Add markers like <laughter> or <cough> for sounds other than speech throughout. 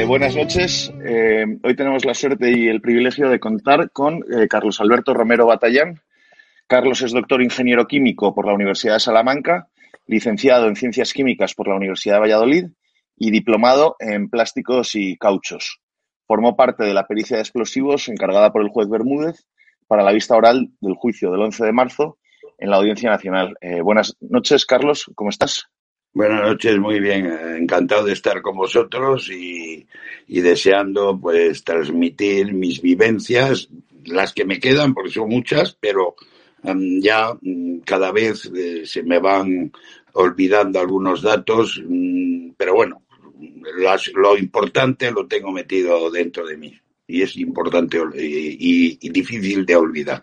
Eh, buenas noches. Eh, hoy tenemos la suerte y el privilegio de contar con eh, Carlos Alberto Romero Batallán. Carlos es doctor ingeniero químico por la Universidad de Salamanca, licenciado en Ciencias Químicas por la Universidad de Valladolid y diplomado en plásticos y cauchos. Formó parte de la pericia de explosivos encargada por el juez Bermúdez para la vista oral del juicio del 11 de marzo en la Audiencia Nacional. buenas noches, Carlos. ¿Cómo estás? Buenas noches, muy bien. Encantado de estar con vosotros y, deseando pues transmitir mis vivencias, las que me quedan, porque son muchas, pero em, ya mm, cada vez eh, se me van olvidando algunos datos, mm, pero bueno, lo importante lo tengo metido dentro de mí y es importante y difícil de olvidar.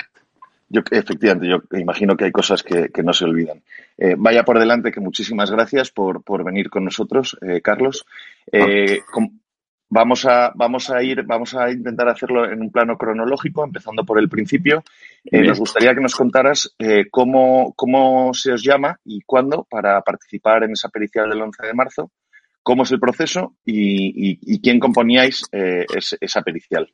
Yo, efectivamente, yo imagino que hay cosas que, no se olvidan. Eh, vaya por delante que muchísimas gracias por, venir con nosotros, eh, Carlos. Eh, vamos, a, vamos, a ir, vamos a intentar hacerlo en un plano cronológico, empezando por el principio. nos gustaría que nos contaras cómo, cómo se os llama y cuándo para participar en esa pericial del 11 de marzo, cómo es el proceso y, quién componíais esa pericial.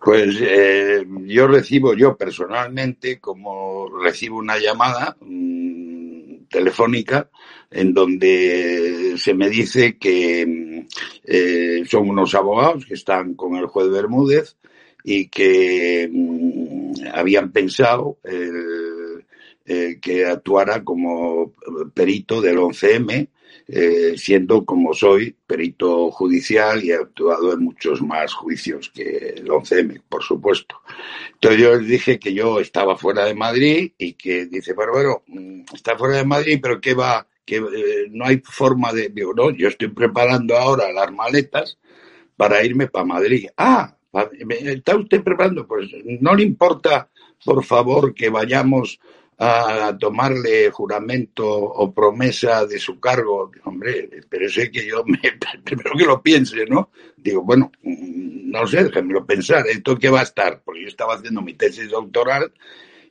Pues eh, yo recibo, yo personalmente, como recibo una llamada mm, telefónica en donde se me dice que mm, eh, son unos abogados que están con el juez Bermúdez y que mm, habían pensado eh, que actuara como perito del 11M eh, siendo como soy perito judicial y he actuado en muchos más juicios que el 11M, por supuesto. Entonces yo les dije que yo estaba fuera de Madrid y que dice, bueno, mm, está fuera de Madrid, pero que va, que eh, no hay forma de, digo, no, yo estoy preparando ahora las maletas para irme para Madrid. Ah, ¿está usted preparando? Pues no le importa, por favor, que vayamos a tomarle juramento o promesa de su cargo, hombre, pero sé que yo me, <laughs> primero que lo piense, ¿no? Digo, bueno, mm, no sé, déjenmelo pensar, ¿esto qué va a estar? Porque yo estaba haciendo mi tesis doctoral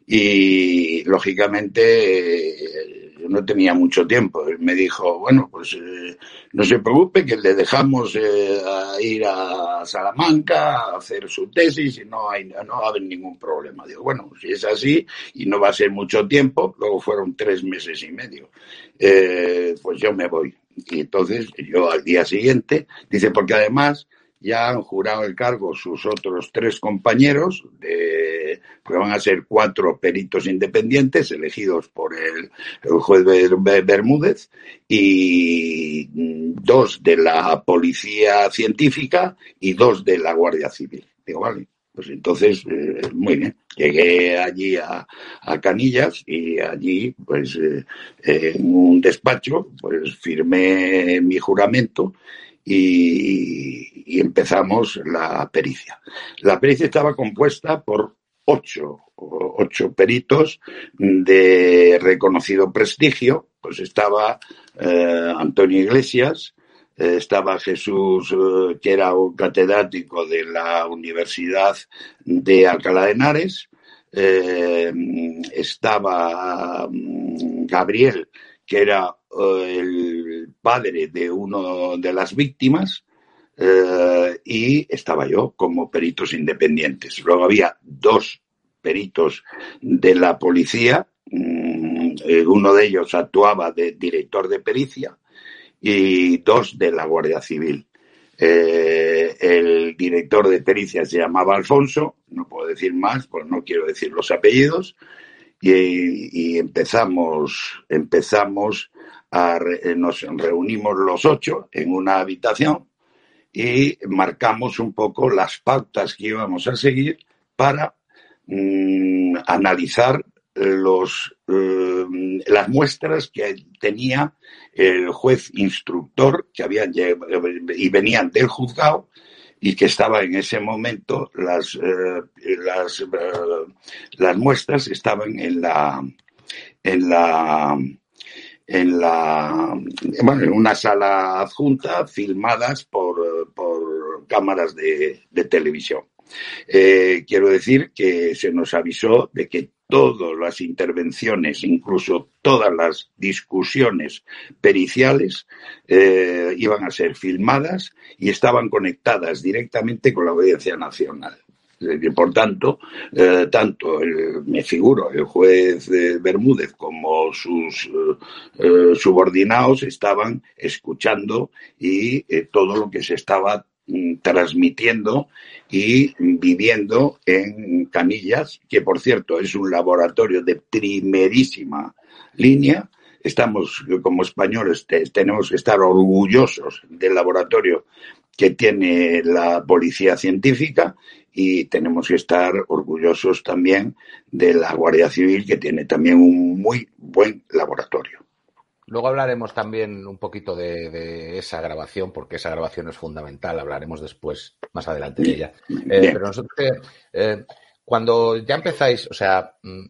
y lógicamente no tenía mucho tiempo. me dijo, bueno, pues eh, no se preocupe, que le dejamos eh, a ir a Salamanca a hacer su tesis y no, hay, no va a haber ningún problema. Digo, bueno, si es así y no va a ser mucho tiempo, luego fueron tres meses y medio, eh, pues yo me voy. Y entonces yo al día siguiente, dice, porque además ya han jurado el cargo sus otros tres compañeros, de, van a ser cuatro peritos independientes elegidos por el, juez Bermúdez y dos de la policía científica y dos de la Guardia Civil. Digo, vale. Pues entonces, eh, muy bien. Llegué allí a, Canillas y allí, pues, eh, en un despacho, pues firmé mi juramento y, empezamos la pericia. La pericia estaba compuesta por ocho, ocho peritos de reconocido prestigio, pues estaba eh, Antonio Iglesias, eh, estaba Jesús, eh, que era un catedrático de la Universidad de Alcalá de Henares, estaba mm, Gabriel, que era el padre de uno de las víctimas eh, y estaba yo como peritos independientes. Luego había dos peritos de la policía, mm, eh, uno de ellos actuaba de director de pericia y dos de la Guardia Civil. Eh, el director de pericia se llamaba Alfonso, no puedo decir más, pues no quiero decir los apellidos, y, y empezamos, empezamos eh, nos reunimos los ocho en una habitación y marcamos un poco las pautas que íbamos a seguir para mm, analizar los, eh, las muestras que tenía el juez instructor que habían y venían del juzgado y que estaba en ese momento las, eh, las, las muestras estaban en la en la en la bueno, en una sala adjunta filmadas por, por cámaras de, de televisión. Eh, quiero decir que se nos avisó de que todas las intervenciones, incluso todas las discusiones periciales, eh, iban a ser filmadas y estaban conectadas directamente con la Audiencia Nacional. Por tanto, eh, tanto me figuro el juez Bermúdez como sus eh, subordinados estaban escuchando y todo lo que se estaba mm, transmitiendo y viviendo en Canillas, que por cierto es un laboratorio de primerísima línea. Estamos, como españoles, tenemos que estar orgullosos del laboratorio que tiene la policía científica y tenemos que estar orgullosos también de la Guardia Civil, que tiene también un muy buen laboratorio. Luego hablaremos también un poquito de, esa grabación, porque esa grabación es fundamental. Hablaremos después, más adelante de ella. Eh, pero nosotros, eh, cuando ya empezáis, o sea, mm,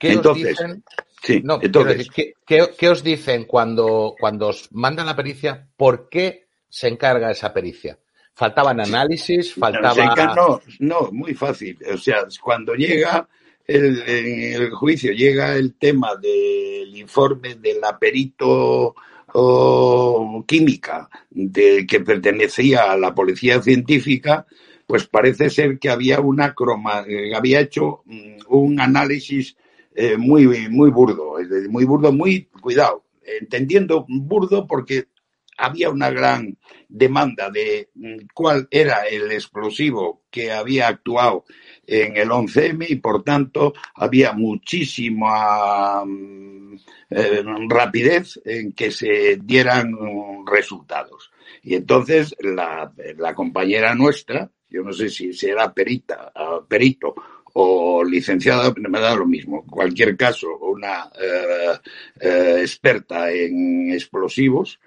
¿qué os dicen? no, ¿qué, os dicen cuando, cuando os mandan la pericia? ¿Por qué se encarga esa pericia? ¿Faltaban análisis? ¿Faltaba...? No, no, muy fácil. O sea, cuando llega el, en el juicio llega el tema del informe de la perito química de, que pertenecía a la policía científica, pues parece ser que había una croma, eh, había hecho mm, un análisis eh, muy, muy burdo, muy burdo, muy cuidado, entendiendo burdo porque había una gran demanda de mm, cuál era el explosivo que había actuado en el 11M y por tanto había muchísima mm, eh, rapidez en que se dieran resultados. Y entonces la, compañera nuestra, yo no sé si será perita, ah, perito o licenciada, me da lo mismo. En cualquier caso, una eh, eh, experta en explosivos,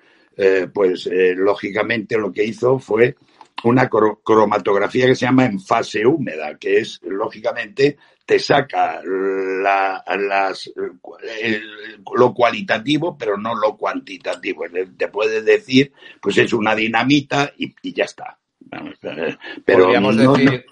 pues lógicamente lo que hizo fue una cromatografía que se llama en fase húmeda, que es, lógicamente, te saca las, lo cualitativo, pero no lo cuantitativo. Te puede decir, pues es una dinamita y, ya está. Pero podríamos, decir,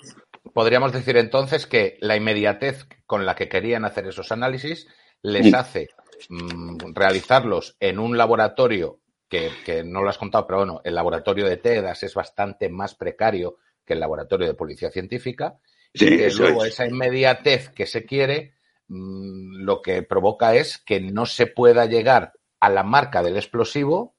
podríamos decir entonces que la inmediatez con la que querían hacer esos análisis les hace mm, realizarlos en un laboratorio que, no lo has contado, pero bueno, el laboratorio de TEDAS es bastante más precario que el laboratorio de policía científica. y luego esa inmediatez que se quiere, mm, lo que provoca es que no se pueda llegar a la marca del explosivo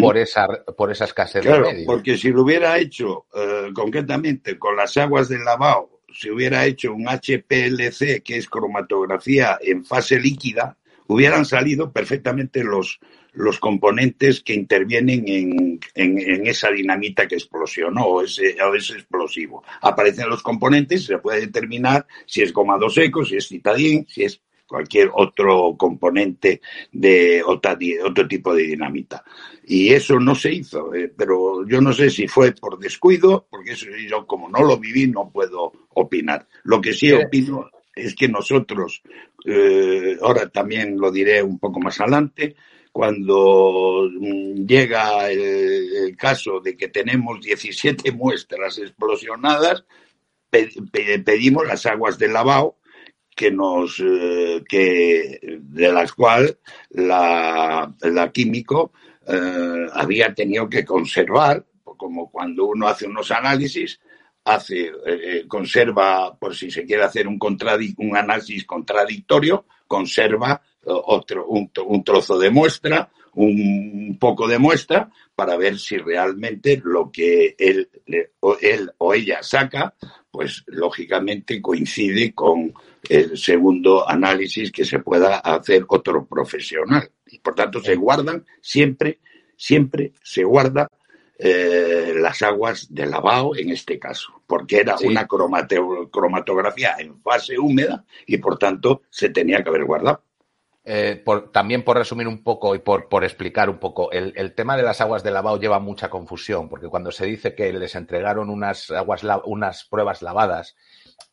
por, esa, por esa escasez de medios. Porque si lo hubiera hecho eh, concretamente con las aguas del lavado, si hubiera hecho un HPLC, que es cromatografía en fase líquida, hubieran salido perfectamente los, los componentes que intervienen en, en, esa dinamita que explosionó o ese, o ese explosivo. Aparecen los componentes y se puede determinar si es gomado seco, si es citadín, si es cualquier otro componente de otro tipo de dinamita. Y eso no se hizo, eh, pero yo no sé si fue por descuido, porque eso yo como no lo viví no puedo opinar. Lo que sí opino es que nosotros, eh, ahora también lo diré un poco más adelante, cuando mm, llega el, caso de que tenemos 17 muestras explosionadas, pedimos las aguas de lavado que nos eh, que de las cuales la, la químico eh, había tenido que conservar como cuando uno hace unos análisis hace, eh, eh, conserva, por si se quiere hacer un, un análisis contradictorio, conserva otro, un, trozo de muestra, un, poco de muestra, para ver si realmente lo que él, o, él o ella saca, pues lógicamente coincide con el segundo análisis que se pueda hacer otro profesional. Y por tanto se guardan siempre, siempre se guarda eh, las aguas de lavado en este caso, porque era una cromatografía en fase húmeda y por tanto se tenía que haber guardado. Eh, también por resumir un poco y por, por explicar un poco, el, tema de las aguas de lavado lleva mucha confusión, porque cuando se dice que les entregaron unas, aguas, unas pruebas lavadas,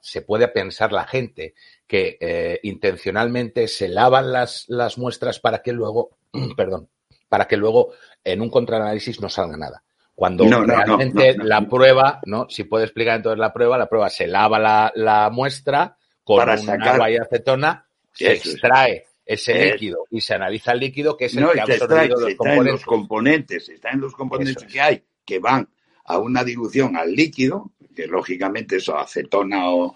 se puede pensar la gente que eh, intencionalmente se lavan las, las muestras para que luego, <clears throat> perdón, para que luego en un contraanálisis no salga nada. Cuando realmente la prueba, ¿no? Si puede explicar entonces la prueba, la prueba se lava la, muestra con Para sacar... agua y acetona, se extrae ese líquido y se analiza el líquido que es el que ha absorbido los componentes. Está en los componentes, está en los componentes que hay, que van a una dilución al líquido, que lógicamente eso acetona o,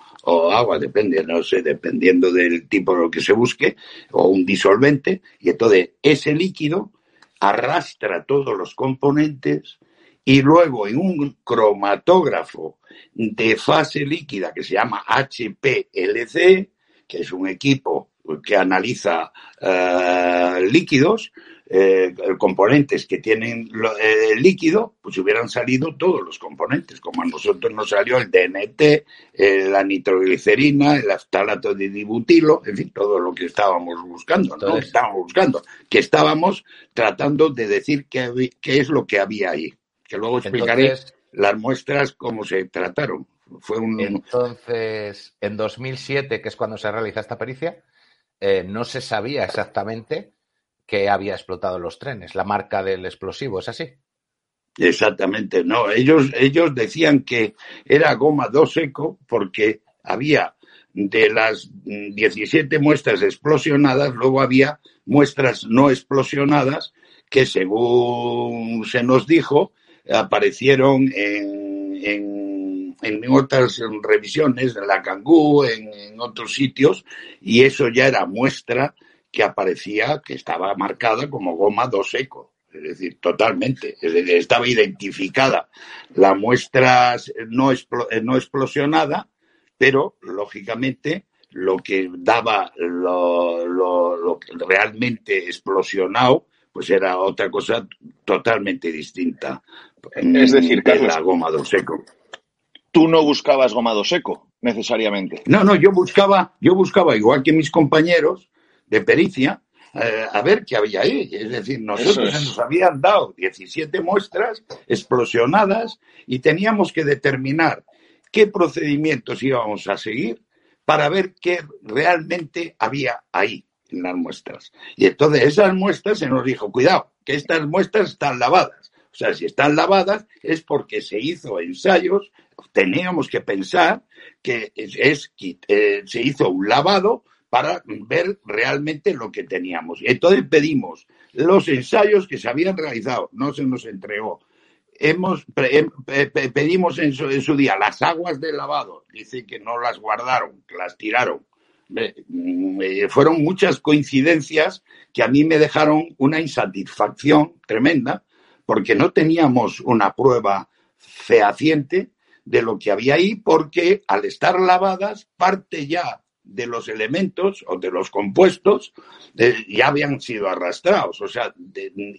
agua, depende, no sé, dependiendo del tipo de lo que se busque, o un disolvente, y entonces ese líquido arrastra todos los componentes y luego en un cromatógrafo de fase líquida que se llama HPLC, que es un equipo que analiza eh, líquidos, eh, componentes que tienen eh, el líquido, pues hubieran salido todos los componentes, como a nosotros nos salió el DNT, la nitroglicerina, el aftalato de dibutilo, en fin, todo lo que estábamos buscando, ¿no? Estábamos buscando, que estábamos tratando de decir qué, qué es lo que había ahí, que luego explicaré las muestras cómo se trataron. Fue un... Entonces, en 2007, que es cuando se realiza esta pericia, eh, no se sabía exactamente que había explotado los trenes, la marca del explosivo, ¿es así? Exactamente, no. Ellos, ellos decían que era goma 2 eco porque había de las 17 muestras explosionadas, luego había muestras no explosionadas que según se nos dijo aparecieron en, en, en otras revisiones, en la Cangú, en, en otros sitios, y eso ya era muestra que aparecía que estaba marcada como goma 2 eco. Es decir, totalmente. estaba identificada la muestra no, no explosionada, pero lógicamente lo que daba lo, lo, lo realmente explosionado, pues era otra cosa totalmente distinta. Es decir, Carlos, la goma do seco. Tú no buscabas gomado seco, necesariamente. No, no, yo buscaba, yo buscaba, igual que mis compañeros de pericia, eh, a ver qué había ahí. Es decir, nosotros nos habían dado 17 muestras explosionadas y teníamos que determinar qué procedimientos íbamos a seguir para ver qué realmente había ahí en las muestras. Y entonces esas muestras se nos dijo, cuidado, que estas muestras están lavadas. O sea, si están lavadas es porque se hizo ensayos, teníamos que pensar que es, eh, se hizo un lavado para ver realmente lo que teníamos. Entonces pedimos los ensayos que se habían realizado, no se nos entregó. Hemos, em, pedimos en su, día las aguas de lavado, dice que no las guardaron, que las tiraron. Mm, eh, fueron muchas coincidencias que a mí me dejaron una insatisfacción tremenda porque no teníamos una prueba fehaciente de lo que había ahí, porque al estar lavadas, parte ya de los elementos o de los compuestos ya habían sido arrastrados. O sea,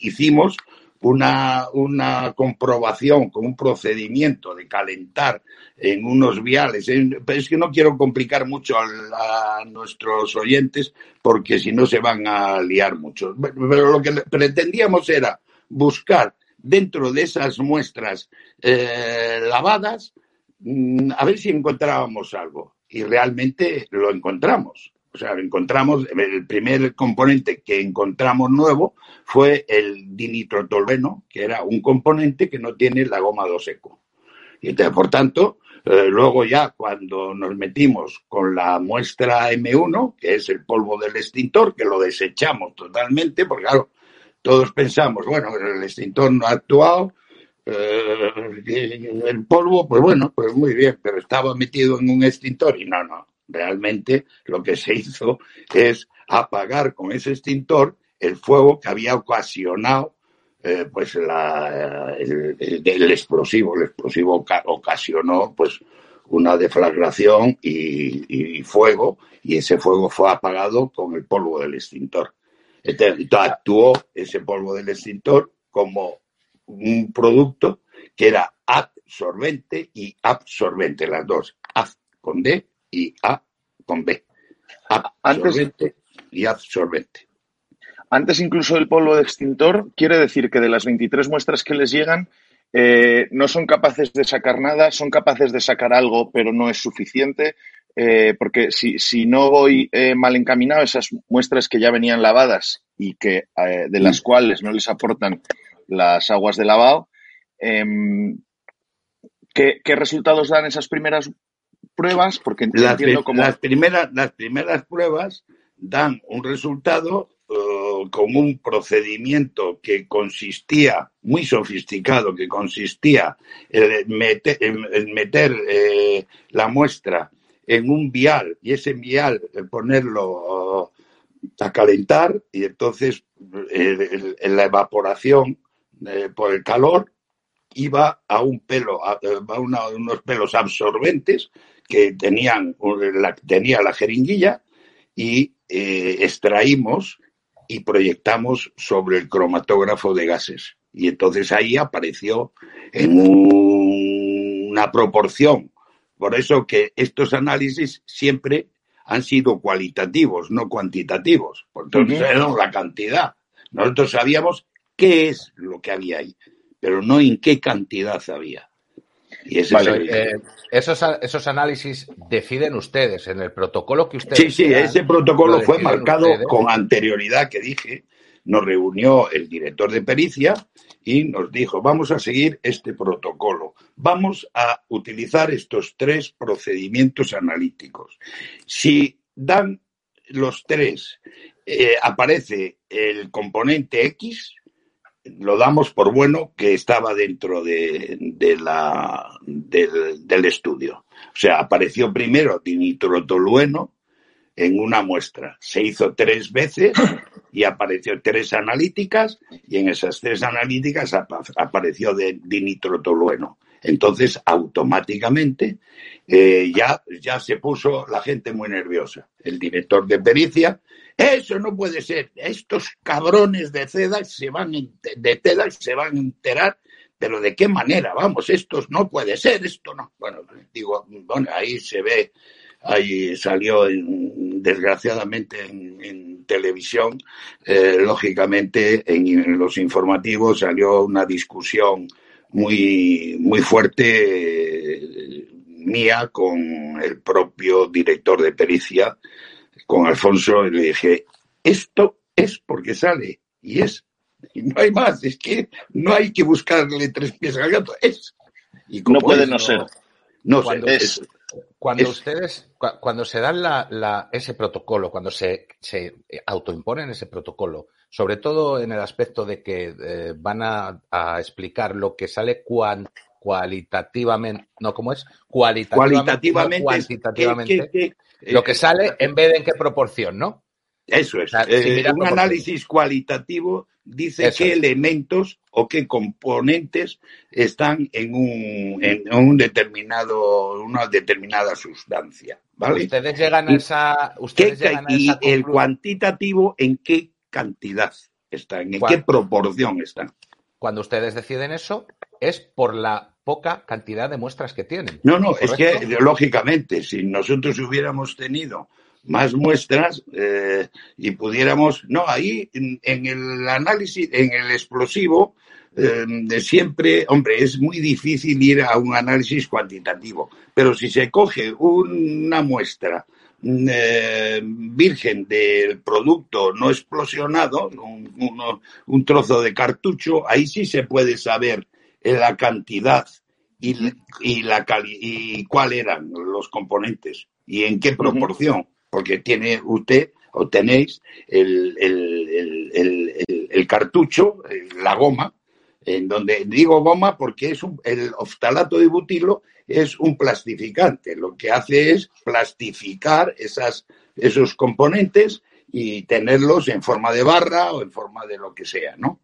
hicimos una, una comprobación con un procedimiento de calentar en unos viales. es que no quiero complicar mucho a, nuestros oyentes porque si no se van a liar mucho. Pero lo que pretendíamos era buscar dentro de esas muestras eh, lavadas mm, a ver si encontrábamos algo. Y realmente lo encontramos. O sea, encontramos, el primer componente que encontramos nuevo fue el dinitrotolueno, que era un componente que no tiene la goma 2 eco. Y por tanto, eh, luego ya cuando nos metimos con la muestra M1, que es el polvo del extintor, que lo desechamos totalmente, porque claro, todos pensamos, bueno, el extintor no ha actuado, eh, el polvo, pues bueno, pues muy bien, pero estaba metido en un extintor y no, no, realmente lo que se hizo es apagar con ese extintor el fuego que había ocasionado eh, pues la, el, explosivo. El explosivo ocasionó pues una deflagración y, y, fuego y ese fuego fue apagado con el polvo del extintor. Entonces, actuó ese polvo del extintor como un producto que era absorbente y absorbente, las dos, A con D y A con B. Absorbente y absorbente. Antes incluso del polvo de extintor, quiere decir que de las 23 muestras que les llegan, eh, no son capaces de sacar nada, son capaces de sacar algo, pero no es suficiente. Eh, porque si, si, no voy eh, mal encaminado, esas muestras que ya venían lavadas y que eh, de las mm. cuales no les aportan las aguas de lavado, em, ¿qué, resultados dan esas primeras pruebas? Porque las, las, primeras, las primeras pruebas dan un resultado con un procedimiento que consistía, muy sofisticado, que consistía en meter, eh, la muestra en un vial y ese vial ponerlo a calentar y entonces en la evaporación por el calor iba a un pelo, a, unos pelos absorbentes que tenían la, tenía la jeringuilla y eh, extraímos y proyectamos sobre el cromatógrafo de gases. Y entonces ahí apareció en una proporción. Por eso que estos análisis siempre han sido cualitativos, no cuantitativos. Por la cantidad. Nosotros sabíamos qué es lo que había ahí pero no en qué cantidad había. Y eh, esos, esos análisis deciden ustedes en el protocolo que ustedes. Sí, sí, ese protocolo fue marcado con anterioridad que dije. Nos reunió el director de pericia y nos dijo, vamos a seguir este protocolo, vamos a utilizar estos tres procedimientos analíticos. Si dan los tres, eh, aparece el componente X, lo damos por bueno que estaba dentro de, del, estudio. O sea, apareció primero dinitrotolueno en una muestra. Se hizo tres veces y apareció tres analíticas y en esas tres analíticas apareció dinitrotolueno. Entonces, automáticamente eh, ya, ya se puso la gente muy nerviosa. El director de pericia eso no puede ser. Estos cabrones de seda se van de se van a enterar, pero de qué manera, vamos, estos no puede ser, esto no. Bueno, digo, bueno, ahí se ve, ahí salió desgraciadamente en, televisión, eh, lógicamente en, los informativos salió una discusión muy, muy fuerte eh, mía con el propio director de pericia con Alfonso y le dije, esto es porque sale y es. Y no hay más, es que no hay que buscarle tres pies al gato, es. Y no puede no, ser. No cuando, es, cuando ustedes, cuando se dan la, ese protocolo, cuando se, se autoimponen ese protocolo, sobre todo en el aspecto de que eh, van a, explicar lo que sale cualitativamente, no, ¿cómo es? Cualitativamente, cuantitativamente lo que sale en vez de en qué proporción, ¿no? Eso es. Eh, un análisis cualitativo dice qué elementos o qué componentes están en un, en un determinado, una determinada sustancia. ¿vale? Ustedes llegan a esa. Ustedes y el cuantitativo en qué cantidad están, en qué proporción están. Cuando ustedes deciden eso, es por la poca cantidad de muestras que tienen. No, no, es que lógicamente, si nosotros hubiéramos tenido más muestras eh, y pudiéramos, no, ahí en, el análisis, en el explosivo, eh, de siempre, hombre, es muy difícil ir a un análisis cuantitativo, pero si se coge una muestra eh, virgen del producto no explosionado, un, un, trozo de cartucho, ahí sí se puede saber la cantidad y, y, la y cuál eran los componentes y en qué proporción, porque tiene usted o tenéis el, el, el, el, cartucho, la goma, en donde digo goma porque es un, el oftalato de butilo es un plastificante, lo que hace es plastificar esas, esos componentes y tenerlos en forma de barra o en forma de lo que sea, ¿no?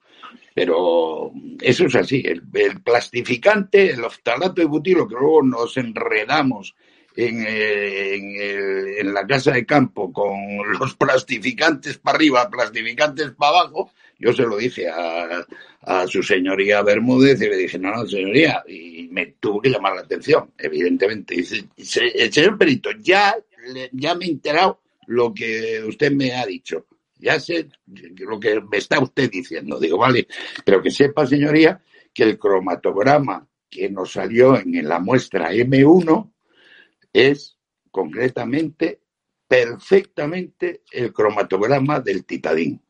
Pero eso es así, el, plastificante, el oftalato de butilo, que luego nos enredamos en, eh, en, la casa de campo con los plastificantes para arriba, plastificantes para abajo, yo se lo dije a, a, su señoría Bermúdez y le dije, no, no, señoría, y me tuvo que llamar la atención, evidentemente. dice, el señor Perito, ya, ya me he enterado lo que usted me ha dicho ya sé lo que me está usted diciendo. Digo, vale, pero que sepa, señoría, que el cromatograma que nos salió en la muestra M1 es concretamente, perfectamente el cromatograma del titadín.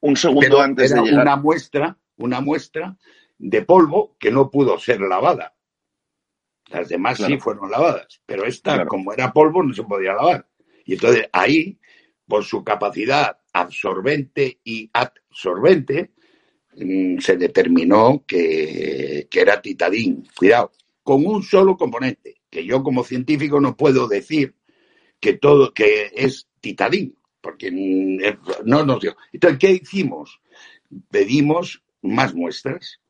Un segundo antes de llegar. Una muestra, una muestra de polvo que no pudo ser lavada. Las demás sí fueron lavadas, pero esta, como era polvo, no se podía lavar. Y entonces ahí, por su capacidad absorbente y absorbente, mm, se determinó que, que era titadín. Cuidado, con un solo componente, que yo como científico no puedo decir que todo, que es titadín, porque no nos dio. Entonces, ¿qué hicimos? Pedimos más muestras.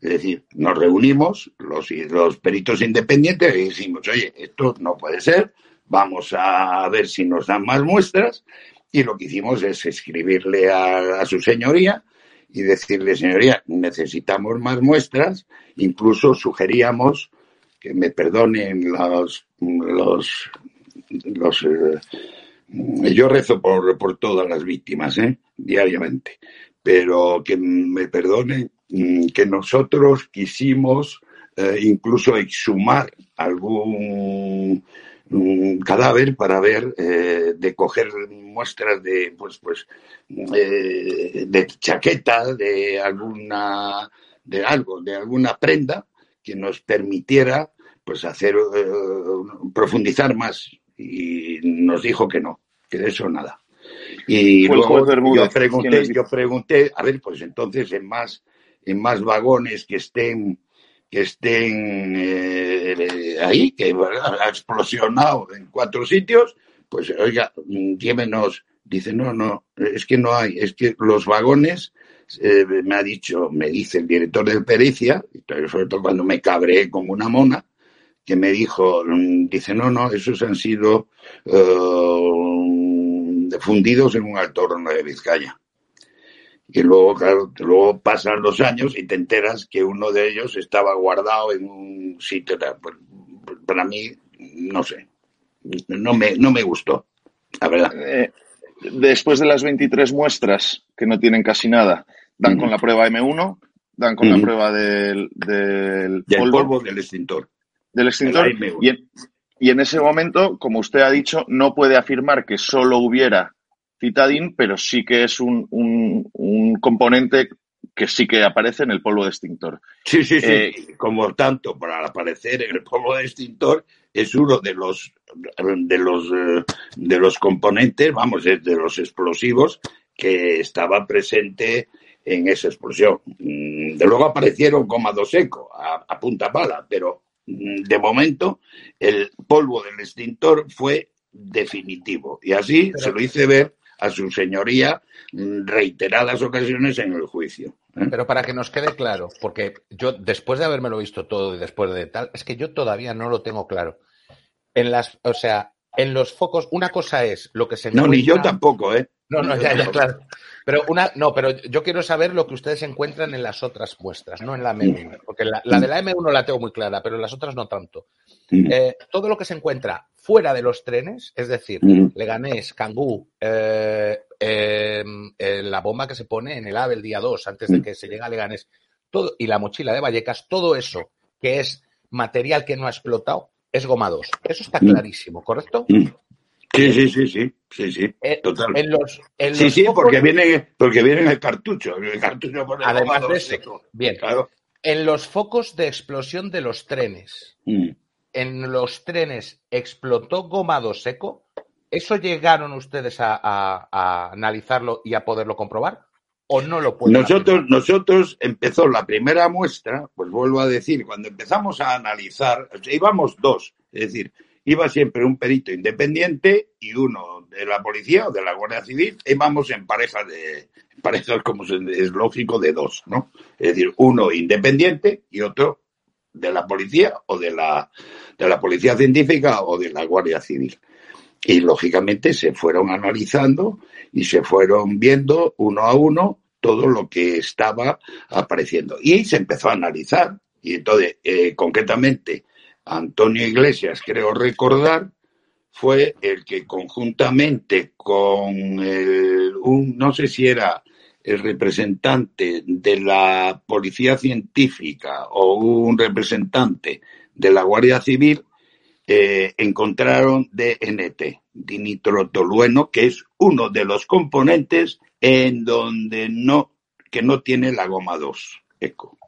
Es decir, nos reunimos los, los peritos independientes y decimos, oye, esto no puede ser, vamos a ver si nos dan más muestras. Y lo que hicimos es escribirle a, su señoría y decirle, señoría, necesitamos más muestras. Incluso sugeríamos que me perdonen los, los, los eh, yo rezo por, por todas las víctimas, ¿eh? diariamente, pero que me perdonen mm, que nosotros quisimos eh, incluso exhumar algún cadáver para ver, de coger muestras de, pues, pues, de chaqueta, de alguna, de algo, de alguna prenda que nos permitiera, pues, hacer, profundizar más y nos dijo que no, que de eso nada. Y luego yo pregunté, yo pregunté, a ver, pues entonces en más, en más vagones que estén que estén eh, ahí, que ha explosionado en cuatro sitios, pues oiga, llévenos. Dice, no, no, es que no hay, es que los vagones, eh, me ha dicho, me dice el director de pericia, sobre todo cuando me cabré como una mona, que me dijo, mm, dice, no, no, esos han sido uh, fundidos en un alto horno de Vizcaya. Y luego, claro, luego pasan los años y te enteras que uno de ellos estaba guardado en un sitio. Para mí, no sé, no me, no me gustó, la verdad. Eh, después de las 23 muestras, que no tienen casi nada, dan con la prueba M1, dan con la prueba del, del, polvo del extintor del extintor. Y en, ese momento, como usted ha dicho, no puede afirmar que solo hubiera citadín, pero sí que es un, un, componente que sí que aparece en el polvo de extintor. Sí, sí, sí. Eh, como tanto, para aparecer en el polvo de extintor, es uno de los de los eh, de los componentes, vamos, de los explosivos que estaba presente en esa explosión. Mm, de luego aparecieron como seco, a, a punta pala, pero de momento, el polvo del extintor fue definitivo. Y así se lo hice ver a su señoría reiteradas ocasiones en el juicio. ¿eh? Pero para que nos quede claro, porque yo después de habérmelo visto todo y después de tal, es que yo todavía no lo tengo claro. En las, o sea, en los focos, una cosa es lo que se No, ni yo tampoco, ¿eh? No, no, ya, ya, claro. Pero una, no, pero yo quiero saber lo que ustedes encuentran en las otras muestras, no en la M1, porque la, de la M1 la tengo muy clara, pero en las otras no tanto. Eh, todo lo que se encuentra fuera de los trenes, es decir, Leganés, Cangú, eh, em, eh, la bomba que se pone en el AVE el día 2, antes de que se llegue a Leganés, todo, y la mochila de Vallecas, todo eso que es material que no ha explotado, es goma 2. Eso está clarísimo, ¿correcto? Sí, sí, sí, sí, sí, sí, eh, total. En los, sí, sí, porque viene, porque viene el cartucho, el cartucho pone Además de eso, bien, claro. En los focos de explosión de los trenes, mm. en los trenes explotó gomado seco. ¿Eso llegaron ustedes a, analizarlo y a poderlo comprobar? ¿O no lo pueden Nosotros, nosotros empezó la primera muestra, pues vuelvo a decir, cuando empezamos a analizar, íbamos dos, es decir, iba siempre un perito independiente y uno de la policía o de la Guardia Civil, íbamos en parejas de, parejas como es lógico, de dos, ¿no? Es decir, uno independiente y otro de la policía o de la, de la policía científica o de la Guardia Civil. Y lógicamente se fueron analizando y se fueron viendo uno a uno todo lo que estaba apareciendo. Y se empezó a analizar. Y entonces, eh, concretamente, Antonio Iglesias, creo recordar, fue el que conjuntamente con el, un, no sé si era el representante de la Policía Científica o un representante de la Guardia Civil, eh, encontraron DNT, dinitrotolueno, que es uno de los componentes en donde no, que no tiene la goma 2, eco.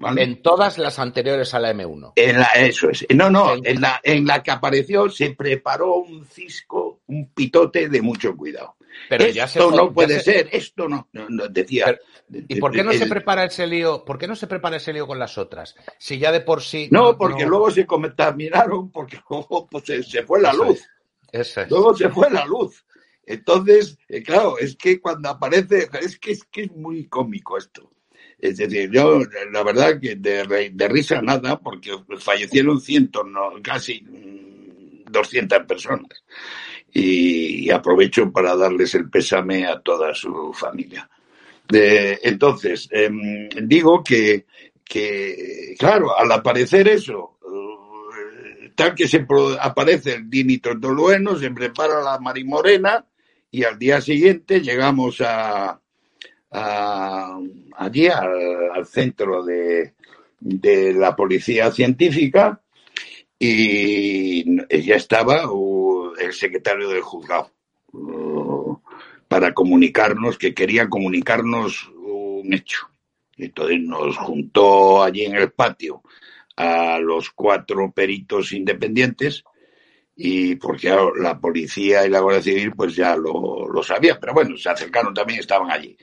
En todas las anteriores a la M1. En la, eso es. No, no, en la, en la que apareció se preparó un cisco, un pitote de mucho cuidado. Pero esto ya se, no puede ser, esto no, decía. ¿Y por qué no se prepara ese lío? ¿Por qué no se prepara ese lío con las otras? Si ya de por sí. No, porque luego se contaminaron, porque <laughs> luego pues, se, fue la luz. Luego se fue la luz. Entonces, eh, claro, es que cuando aparece, es que es que es muy cómico esto. Es decir, yo la verdad que de, risa nada, porque fallecieron cientos, no, casi 200 mm, personas. Y, aprovecho para darles el pésame a toda su familia. entonces, em, digo que, que, claro, al aparecer eso, eh, tal que se aparece el dinitrotolueno, se prepara la marimorena y al día siguiente llegamos a, allí al, centro de, la policía científica y ya estaba el secretario del juzgado para comunicarnos, que quería comunicarnos un hecho. Entonces nos juntó allí en el patio a los cuatro peritos independientes y porque la policía y la Guardia Civil pues ya lo, lo sabían, pero bueno, se acercaron también, estaban allí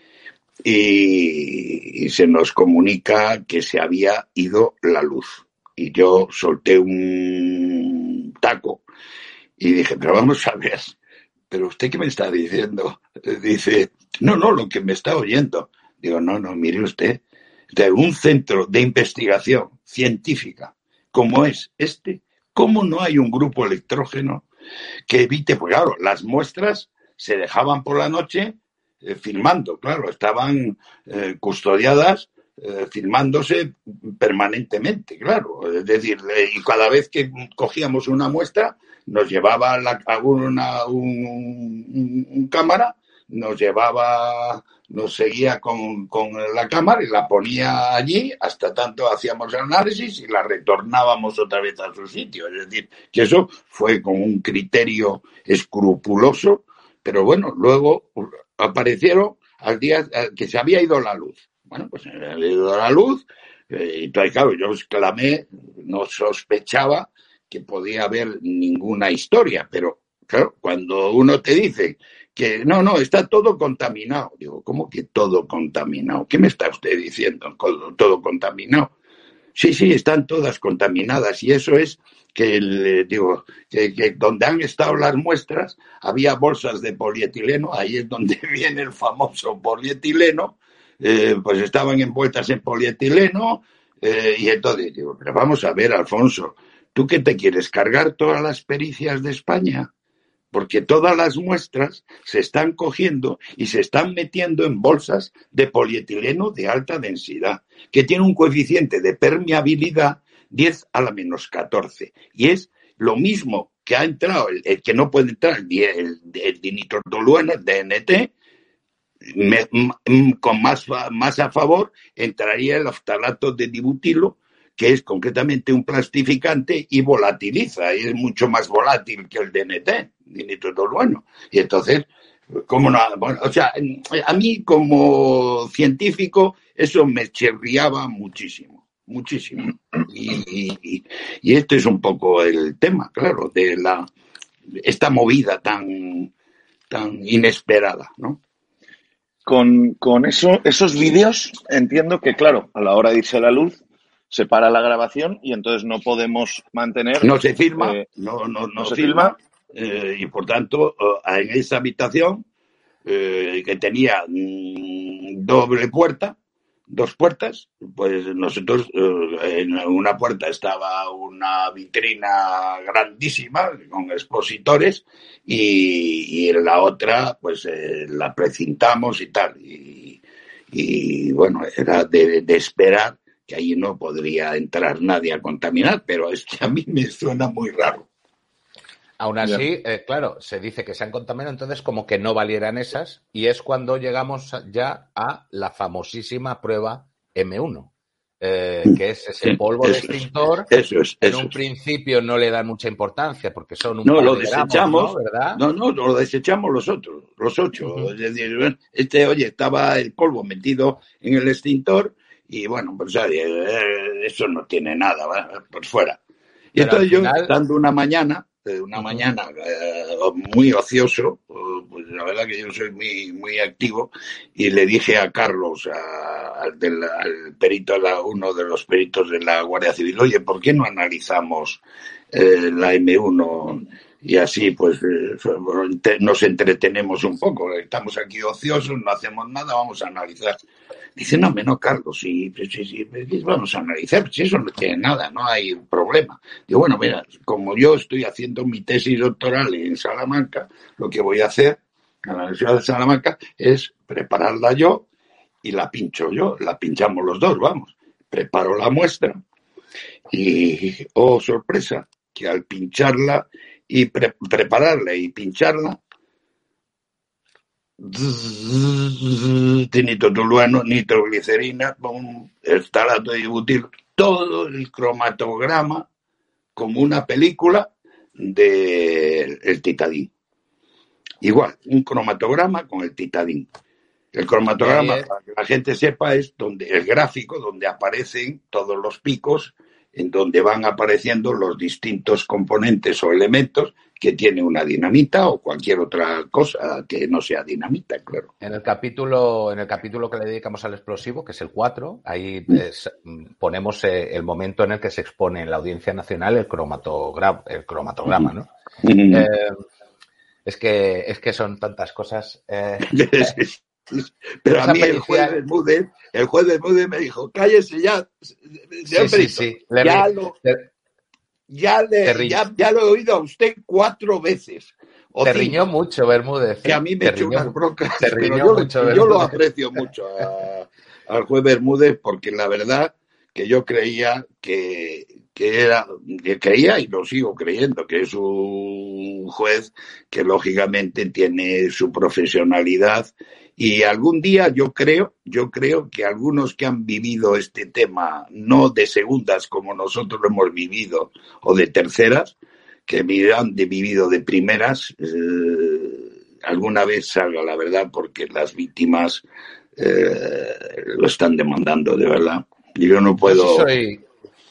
y, se nos comunica que se había ido la luz. Y yo solté un taco y dije, pero vamos a ver, pero usted qué me está diciendo? Dice, no, no, lo que me está oyendo. Digo, no, no, mire usted, de un centro de investigación científica como es este, ¿cómo no hay un grupo electrógeno que evite, pues claro, las muestras se dejaban por la noche eh, claro, estaban eh, custodiadas, eh, filmándose permanentemente, claro. Es decir, y cada vez que cogíamos una muestra, nos llevaba la, una un, cámara, nos llevaba, nos seguía con, con, la cámara y la ponía allí, hasta tanto hacíamos el análisis y la retornábamos otra vez a su sitio. Es decir, que eso fue con un criterio escrupuloso, pero bueno, luego aparecieron al día que se había ido la luz. Bueno, pues se había ido la luz, eh, y claro, yo clamé, no sospechaba que podía haber ninguna historia, pero claro, cuando uno te dice que no, no, está todo contaminado, digo, ¿cómo que todo contaminado? ¿Qué me está usted diciendo? Todo contaminado. Sí, sí, están todas contaminadas y eso es que, le digo, que, donde han estado las muestras había bolsas de polietileno, ahí es donde <laughs> viene el famoso polietileno, eh, pues estaban envueltas en polietileno eh, y entonces digo, pero vamos a ver, Alfonso, ¿tú qué te quieres cargar todas las pericias de España? Porque todas las muestras se están cogiendo y se están metiendo en bolsas de polietileno de alta densidad, que tiene un coeficiente de permeabilidad 10 a la menos 14. Y es lo mismo que ha entrado, el, que no puede entrar, el, el, el DNT, con más, más a favor entraría el oftalato de dibutilo, que es concretamente un plastificante y volatiliza, y es mucho más volátil que el DNT, dinitrotolueno. Y entonces, ¿cómo no? Bueno, o sea, a mí como científico eso me chirriaba muchísimo muchísimo. Y, y, este es un poco el tema, claro, de la esta movida tan, tan inesperada, ¿no? Con, con eso, esos vídeos entiendo que, claro, a la hora de irse a la luz, se para la grabación y entonces no podemos mantener. No se filma, eh, no, no, no, se filma. Eh, y por tanto, eh, en esa habitación que tenía mm, doble puerta, dos puertas, pues nosotros eh, en una puerta estaba una vitrina grandísima con expositores y, en la otra pues eh, la precintamos y tal. Y, bueno, era de, esperar que ahí no podría entrar nadie a contaminar, pero es que a mí me suena muy raro. Aún así, eh, claro, se dice que se han contaminado, entonces como que no valieran esas, y es cuando llegamos ya a la famosísima prueba M1, eh, que es ese polvo de extintor. Eso es. en un principio no le dan mucha importancia porque son un No, lo desechamos, ¿no? ¿verdad? No, no, lo desechamos los otros, los ocho. Este, oye, estaba el polvo metido en el extintor y bueno, pues eh, eso no tiene nada, ¿va? por fuera. Y entonces yo, dando una mañana, una mañana eh, muy ocioso, pues la verdad que yo soy muy, muy activo, y le dije a Carlos, al, perito, a uno de los peritos de la Guardia Civil, oye, ¿por qué no analizamos eh, la M1 y así pues eh, nos entretenemos un poco. Estamos aquí ociosos, no hacemos nada, vamos a analizar. Dice, no, menos Carlos, sí, sí, sí, vamos a analizar, si eso no tiene nada, no hay problema. Digo, bueno, mira, como yo estoy haciendo mi tesis doctoral en Salamanca, lo que voy a hacer en la Universidad de Salamanca es prepararla yo y la pincho yo, la pinchamos los dos, vamos. Preparo la muestra y, oh, sorpresa, que al pincharla y prepararla y pincharla, nitrotoluano, nitroglicerina, estalato de butil, todo el cromatograma como una película del de titadín. Igual, un cromatograma con el titadín. El cromatograma, para que la gente sepa, es donde el gráfico donde aparecen todos los picos en donde van apareciendo los distintos componentes o elementos que tiene una dinamita o cualquier otra cosa que no sea dinamita, claro. En el capítulo, en el capítulo que le dedicamos al explosivo, que es el 4, ahí mm, ponemos eh, el momento en el que se expone en la Audiencia Nacional el cromatograma, el cromatograma, ¿no? Eh, es que es que son tantas cosas. Eh, <laughs> <laughs> Pero a mí el juez del Mude, el juez del Mude me dijo, cállese ya, siempre ya, lo, ya, le, ya, ya, lo he oído a usted cuatro veces. te riñó mucho Bermúdez. Que a mí me echó unas broncas. yo, yo, lo aprecio mucho al juez Bermúdez porque la verdad que yo creía que, que era, que creía y lo sigo creyendo, que es un juez que lógicamente tiene su profesionalidad y algún día yo creo, yo creo que algunos que han vivido este tema, no de segundas como nosotros lo hemos vivido, o de terceras, que han vivido de primeras, eh, alguna vez salga la verdad porque las víctimas eh, lo están demandando de verdad. Y yo no puedo.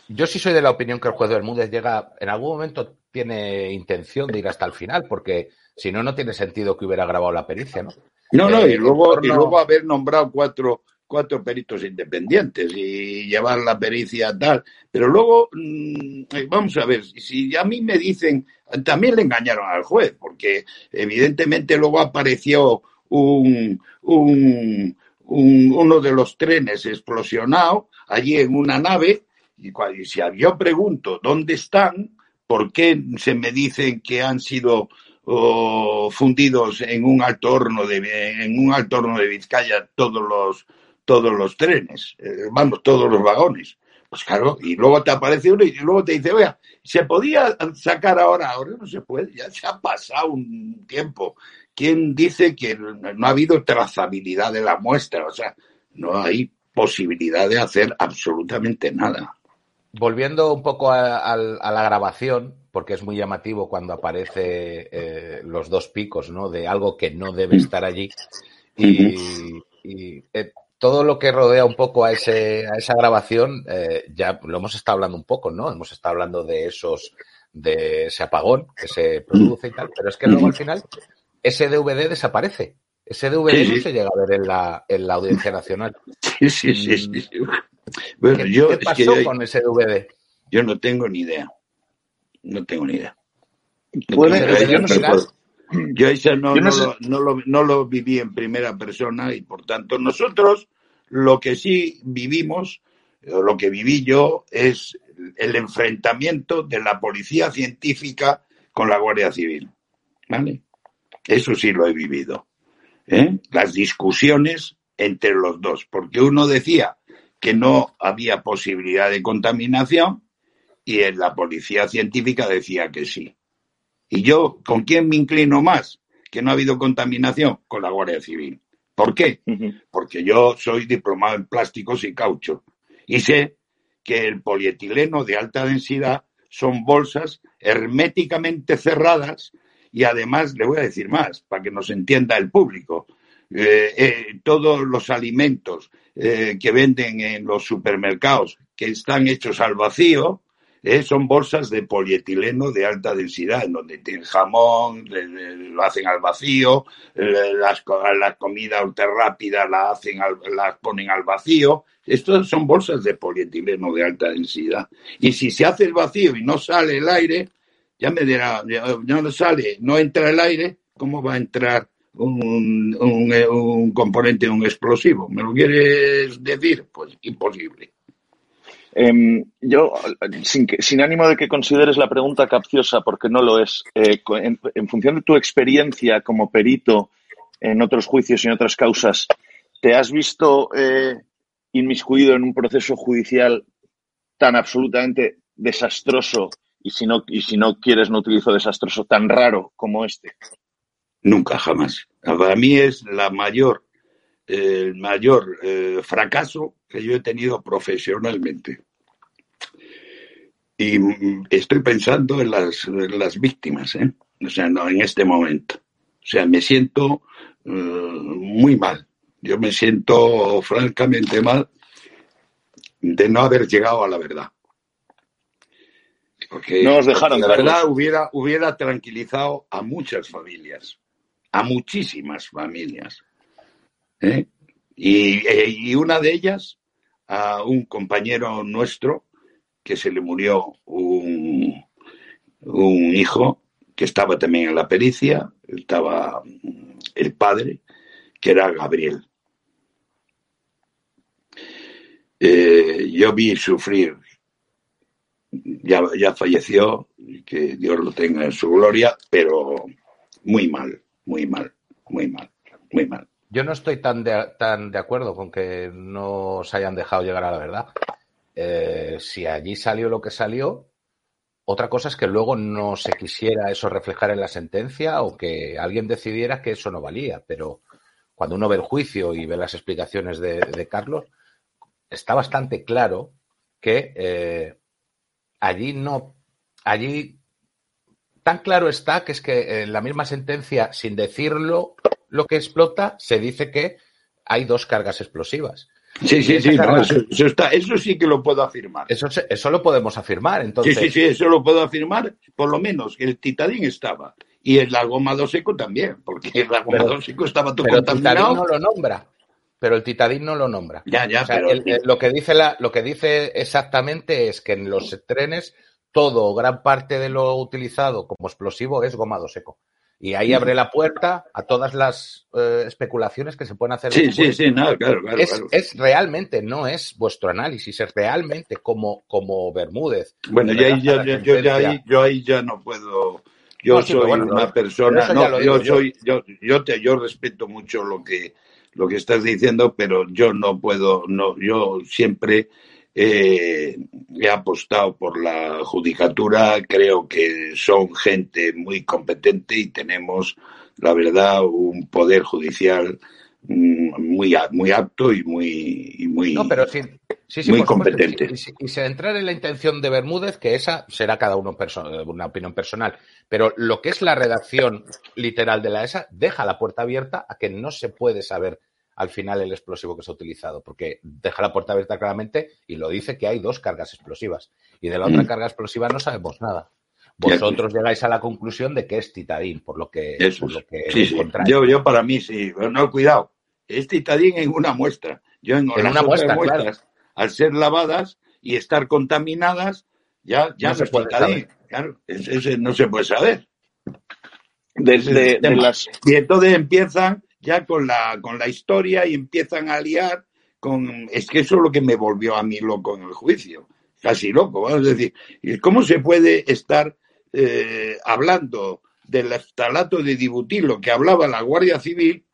Yo sí soy de la opinión que el juez Bermúdez llega, en algún momento tiene intención de ir hasta el final, porque si no, no tiene sentido que hubiera grabado la pericia, ¿no? No, no, y eh, luego, y luego haber nombrado cuatro, cuatro peritos independientes y llevar la pericia tal. Pero luego, mm, eh, vamos a ver, si a mí me dicen, también le engañaron al juez, porque evidentemente luego apareció un, un, un uno de los trenes explosionado allí en una nave y, si yo pregunto dónde están, ¿por qué se me dicen que han sido fundidos en un alto horno de en un alto horno de Vizcaya todos los todos los trenes, eh, vamos, todos los vagones? Pues claro, y luego te aparece uno y luego te dice, oiga, ¿se podía sacar ahora? Ahora no se puede, ya se ha pasado un tiempo. ¿Quién dice que no ha habido trazabilidad de la muestra? O sea, no hay posibilidad de hacer absolutamente nada volviendo un poco a, la grabación, porque es muy llamativo cuando aparece eh, los dos picos, ¿no? De algo que no debe estar allí. Y, eh, todo lo que rodea un poco a, ese, a esa grabación, eh, ya lo hemos estado hablando un poco, ¿no? Hemos estado hablando de esos, de ese apagón que se produce y tal, pero es que luego al final ese DVD desaparece. Ese DVD no se llega a ver en la, en la Audiencia Nacional. Sí, sí, sí. Mm. ¿Qué, yo, pasó con ese DVD? Yo no tengo ni idea. No tengo ni idea. yo, eso no, lo, no, lo, viví en primera persona y por tanto nosotros lo que sí vivimos, o lo que viví yo, es el enfrentamiento de la policía científica con la Guardia Civil. ¿Vale? Eso sí lo he vivido. ¿eh? Las discusiones entre los dos, porque uno decía que no había posibilidad de contaminación y en la policía científica decía que sí. ¿Y yo con quién me inclino más? Que no ha habido contaminación con la Guardia Civil. ¿Por qué? Porque yo soy diplomado en plásticos y caucho y sé que el polietileno de alta densidad son bolsas herméticamente cerradas y además le voy a decir más para que nos entienda el público. todos los alimentos que venden en los supermercados que están hechos al vacío, eh, son bolsas de polietileno de alta densidad, en donde tienen jamón, lo hacen al vacío, las, la comida ultra rápida la hacen las ponen al vacío. Estas son bolsas de polietileno de alta densidad. Y si se hace el vacío y no sale el aire, ya me dirá, no sale, no entra el aire, ¿cómo va a entrar un, un, un componente, un explosivo? ¿Me lo quieres decir? Pues imposible. Em, yo, sin, sin, ánimo de que consideres la pregunta capciosa, porque no lo es, eh, en, función de tu experiencia como perito en otros juicios y en otras causas, ¿te has visto eh, inmiscuido en un proceso judicial tan absolutamente desastroso y si no, y si no quieres no utilizo desastroso, tan raro como este? Nunca, jamás. Para mí es la mayor, el mayor eh, fracaso que yo he tenido profesionalmente. Y mm, estoy pensando en las, las víctimas, ¿eh? O sea, no, en este momento. O sea, me siento eh, muy mal. Yo me siento francamente mal de no haber llegado a la verdad. Porque no os dejaron de verdad hubiera, hubiera tranquilizado a muchas familias, a muchísimas familias. ¿Eh? Y, y, una de ellas a un compañero nuestro que se le murió un, un hijo que estaba también en la pericia, estaba el padre, que era Gabriel. Eh, yo vi sufrir, ya, ya falleció, que Dios lo tenga en su gloria, pero muy mal, muy mal, muy mal, muy mal. Yo no estoy tan de, tan de acuerdo con que no se hayan dejado llegar a la verdad. Eh, si allí salió lo que salió, otra cosa es que luego no se quisiera eso reflejar en la sentencia o que alguien decidiera que eso no valía. Pero cuando uno ve el juicio y ve las explicaciones de, Carlos, está bastante claro que eh, allí no, allí tan claro está que es que en la misma sentencia, sin decirlo, lo que explota, se dice que hay dos cargas explosivas. Sí, sí, sí, eso, está, eso sí que lo puedo afirmar. Eso, eso lo podemos afirmar, entonces. Sí, sí, sí, eso lo puedo afirmar, por lo menos que el titadín estaba. Y el algomado seco también, porque el algomado seco estaba todo pero El titadín no lo nombra. Pero el titadín no lo nombra. Ya, ya, pero... lo, que dice la, lo que dice exactamente es que en los trenes todo o gran parte de lo utilizado como explosivo es gomado seco. Y ahí abre la puerta a todas las eh, especulaciones que se pueden hacer. Sí, sí, sí, claro, claro, es, realmente, no es vuestro análisis, es realmente como, como Bermúdez. Bueno, yo ahí, ya, yo, ahí, yo ahí ya no puedo. Yo soy una persona, no, yo soy, yo, yo te, yo respeto mucho lo que, lo que estás diciendo, pero yo no puedo, no, yo siempre eh, he apostado por la judicatura, creo que son gente muy competente y tenemos, la verdad, un poder judicial mm, muy, muy apto y muy, muy, no, pero sí, sí, muy competente. y, se entrar en la intención de Bermúdez, que esa será cada uno una opinión personal, pero lo que es la redacción literal de la ESA deja la puerta abierta a que no se puede saber al final el explosivo que se ha utilizado, porque deja la puerta abierta claramente y lo dice que hay dos cargas explosivas. Y de la otra mm. carga explosiva no sabemos nada. Vosotros llegáis a la conclusión de que es titadín, por lo que, Yo, yo para mí sí, pero no, cuidado. Es titadín en una muestra. Yo en, una muestra, muestras, al ser lavadas y estar contaminadas, ya, ya no, se puede Saber. Claro, ese no se puede saber. Desde las... Y entonces empiezan ya con la, con la historia y empiezan a liar con... Es que eso es lo que me volvió a mí loco en el juicio, casi loco, vamos a decir. ¿Cómo se puede estar eh, hablando del estalato de dibutilo que hablaba la Guardia Civil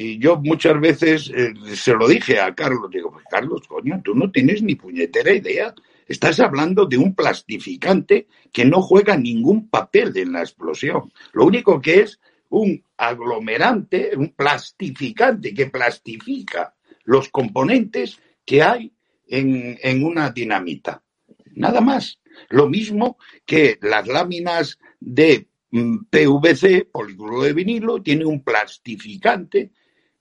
y yo muchas veces eh, se lo dije a Carlos, digo, pues Carlos, coño, tú no tienes ni puñetera idea. Estás hablando de un plastificante que no juega ningún papel en la explosión. Lo único que es un aglomerante, un plastificante que plastifica los componentes que hay en, una dinamita. Nada más. Lo mismo que las láminas de mm, PVC, polícloro de vinilo, tiene un plastificante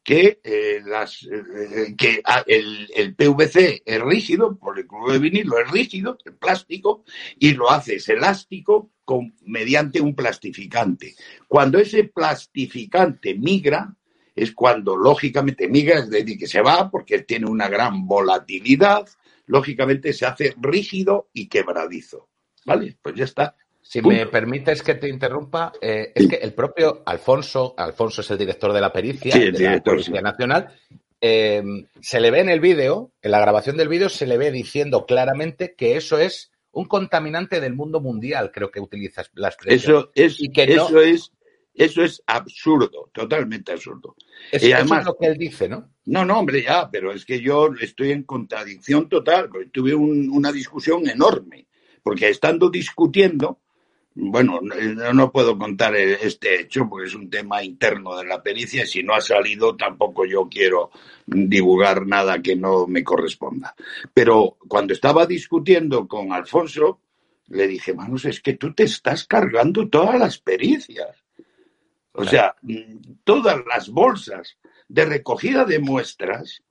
que, eh, eh, que ah, el, PVC es rígido, por el cloro de vinilo es rígido, el plástico, y lo haces elástico con, mediante un plastificante. Cuando ese plastificante migra, es cuando lógicamente migra, es decir, que se va porque tiene una gran volatilidad, lógicamente se hace rígido y quebradizo. ¿Vale? Pues ya está. Si me permites que te interrumpa, eh, es que el propio Alfonso, Alfonso es el director de la pericia, de la Policía Nacional, eh, se le ve en el vídeo, en la grabación del vídeo, se le ve diciendo claramente que eso es un contaminante del mundo mundial, creo que utilizas la expresión. Eso es, y que eso es, eso es absurdo, totalmente absurdo. y además, es lo que él dice, ¿no? No, no, hombre, ya, pero es que yo estoy en contradicción total, porque tuve una discusión enorme, porque estando discutiendo, bueno, no, puedo contar este hecho porque es un tema interno de la pericia y si no ha salido tampoco yo quiero divulgar nada que no me corresponda. Pero cuando estaba discutiendo con Alfonso, le dije, manos, es que tú te estás cargando todas las pericias. O sea, todas las bolsas de recogida de muestras,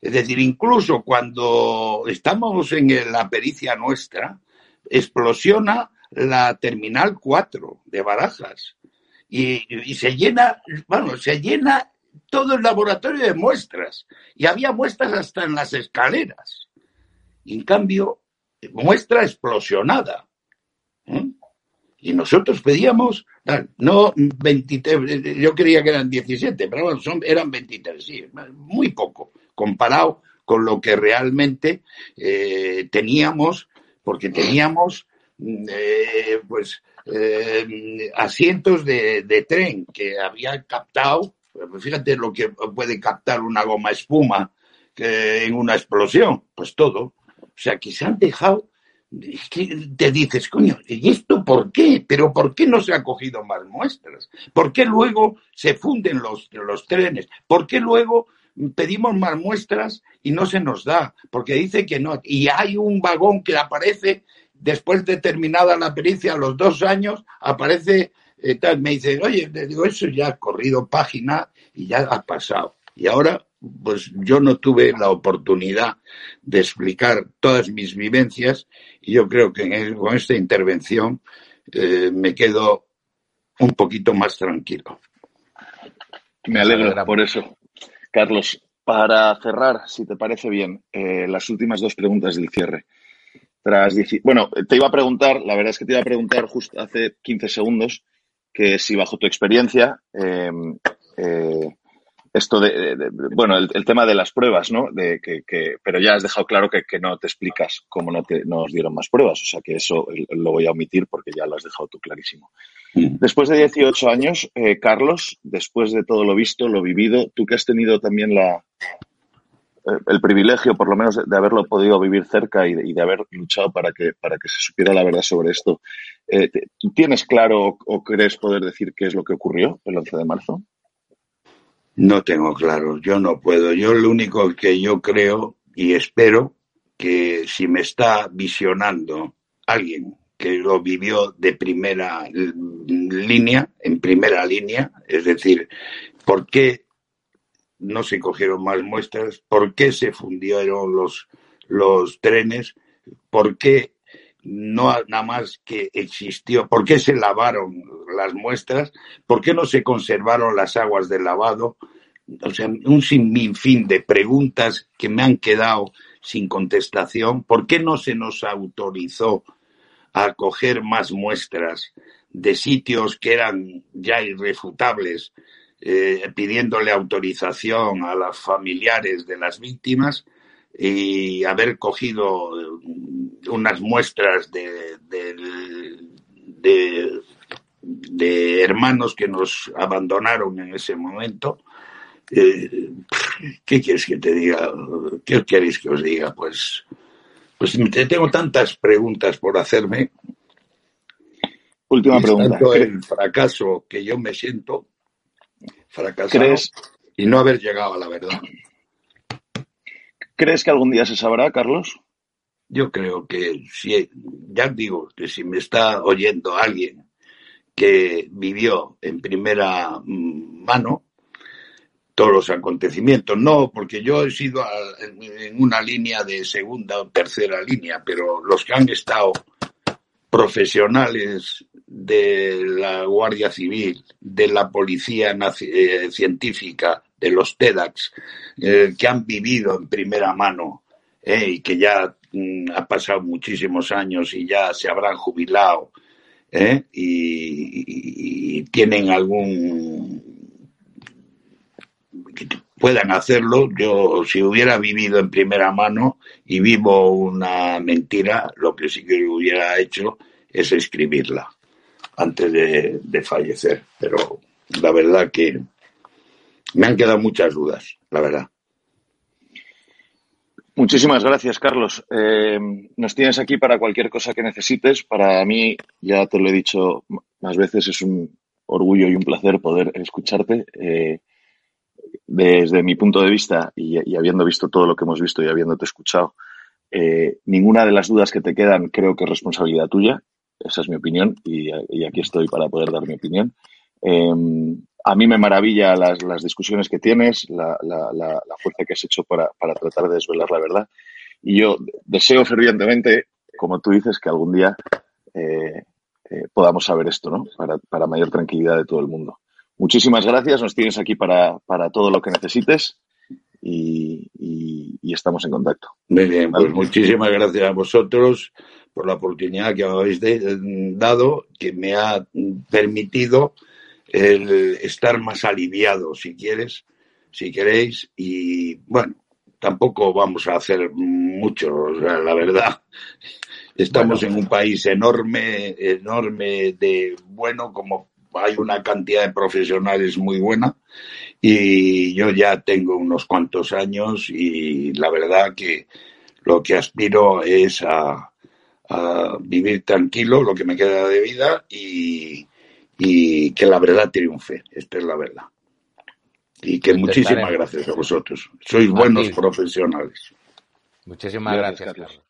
es decir, incluso cuando estamos en la pericia nuestra, explosiona la Terminal 4 de Barajas y, se llena, bueno, se llena todo el laboratorio de muestras y había muestras hasta en las escaleras. Y en cambio, muestra explosionada. ¿eh? Y nosotros pedíamos, no 23, yo creía que eran 17, pero bueno, son, eran 23, sí, muy poco, comparado con lo que realmente eh, teníamos, porque teníamos eh, pues eh, asientos de, tren que había captado, pues fíjate lo que puede captar una goma espuma en una explosión, pues todo. O sea, que se han dejado, que te dices, coño, ¿y esto por qué? Pero ¿por qué no se han cogido más muestras? ¿Por qué luego se funden los, los trenes? ¿Por qué luego pedimos más muestras y no se nos da? Porque dice que no. Y hay un vagón que aparece después de terminada la pericia, a los dos años, aparece, eh, tal, me dice, oye, le digo, eso ya ha corrido página y ya ha pasado. Y ahora, pues yo no tuve la oportunidad de explicar todas mis vivencias y yo creo que con esta intervención eh, me quedo un poquito más tranquilo. Me alegra por eso. Carlos, para cerrar, si te parece bien, eh, las últimas dos preguntas del cierre. Tras bueno, te iba a preguntar, la verdad es que te iba a preguntar justo hace 15 segundos, que si bajo tu experiencia, em, eh, esto de, bueno, el, tema de las pruebas, ¿no? De que, pero ya has dejado claro que, no te explicas cómo no te nos dieron más pruebas, o sea que eso lo voy a omitir porque ya lo has dejado tú clarísimo. Mm. Después de 18 años, eh, Carlos, después de todo lo visto, lo vivido, tú que has tenido también la, el privilegio, por lo menos, de, haberlo podido vivir cerca y de, haber luchado para que, para que se supiera la verdad sobre esto. Eh, ¿Tienes claro o, crees poder decir qué es lo que ocurrió el 11 de marzo? No tengo claro, yo no puedo. Yo lo único que yo creo y espero que si me está visionando alguien que lo vivió de primera línea, en primera línea, es decir, ¿por qué no se cogieron más muestras, por qué se fundieron los, los trenes, por qué no nada más que existió, por qué se lavaron las muestras, por qué no se conservaron las aguas de lavado, o sea, un sinfín de preguntas que me han quedado sin contestación, por qué no se nos autorizó a coger más muestras de sitios que eran ya irrefutables eh, pidiéndole autorización a los familiares de las víctimas y haber cogido eh, unas muestras de, de, hermanos que nos abandonaron en ese momento. Eh, ¿Qué quieres que te diga? ¿Qué queréis que os diga? Pues, pues tengo tantas preguntas por hacerme. Última pregunta. el fracaso que yo me siento fracasado y no haber llegado a la verdad. ¿Crees que algún día se sabrá, Carlos? Yo creo que si, ya digo que si me está oyendo alguien que vivió en primera mano, todos los acontecimientos. No, porque yo he sido en una línea de segunda o tercera línea, pero los que han estado profesionales de la Guardia Civil, de la Policía eh, Científica, de los TEDx, eh, que han vivido en primera mano eh, y que ya mm, ha pasado muchísimos años y ya se habrán jubilado y, tienen algún que puedan hacerlo. Yo, si hubiera vivido en primera mano y vivo una mentira, lo que sí que hubiera hecho es escribirla antes de, fallecer. Pero la verdad que me han quedado muchas dudas, la verdad. Muchísimas gracias, Carlos. Eh, nos tienes aquí para cualquier cosa que necesites. Para mí, ya te lo he dicho más veces, es un orgullo y un placer poder escucharte. Eh, desde mi punto de vista y, habiendo visto todo lo que hemos visto y habiéndote escuchado, eh, ninguna de las dudas que te quedan creo que es responsabilidad tuya. Esa es mi opinión y, aquí estoy para poder dar mi opinión. Em, a mí me maravilla las, discusiones que tienes, la, fuerza que has hecho para, tratar de desvelar la verdad. Y yo deseo fervientemente, como tú dices, que algún día eh, eh, podamos saber esto, ¿no? Para, para mayor tranquilidad de todo el mundo. Muchísimas gracias, nos tienes aquí para, todo lo que necesites y, estamos en contacto. Muy bien, pues muchísimas gracias a vosotros por la oportunidad que me habéis dado, que me ha permitido el estar más aliviado, si quieres, si queréis, y bueno, tampoco vamos a hacer mucho, la verdad. <laughs> Estamos en un país enorme, enorme de bueno como hay una cantidad de profesionales muy buena y yo ya tengo unos cuantos años y la verdad que lo que aspiro es a, vivir tranquilo lo que me queda de vida y, que la verdad triunfe. Esta es la verdad. Y que muchísimas gracias a vosotros. Sois buenos profesionales. Muchísimas gracias, Carlos.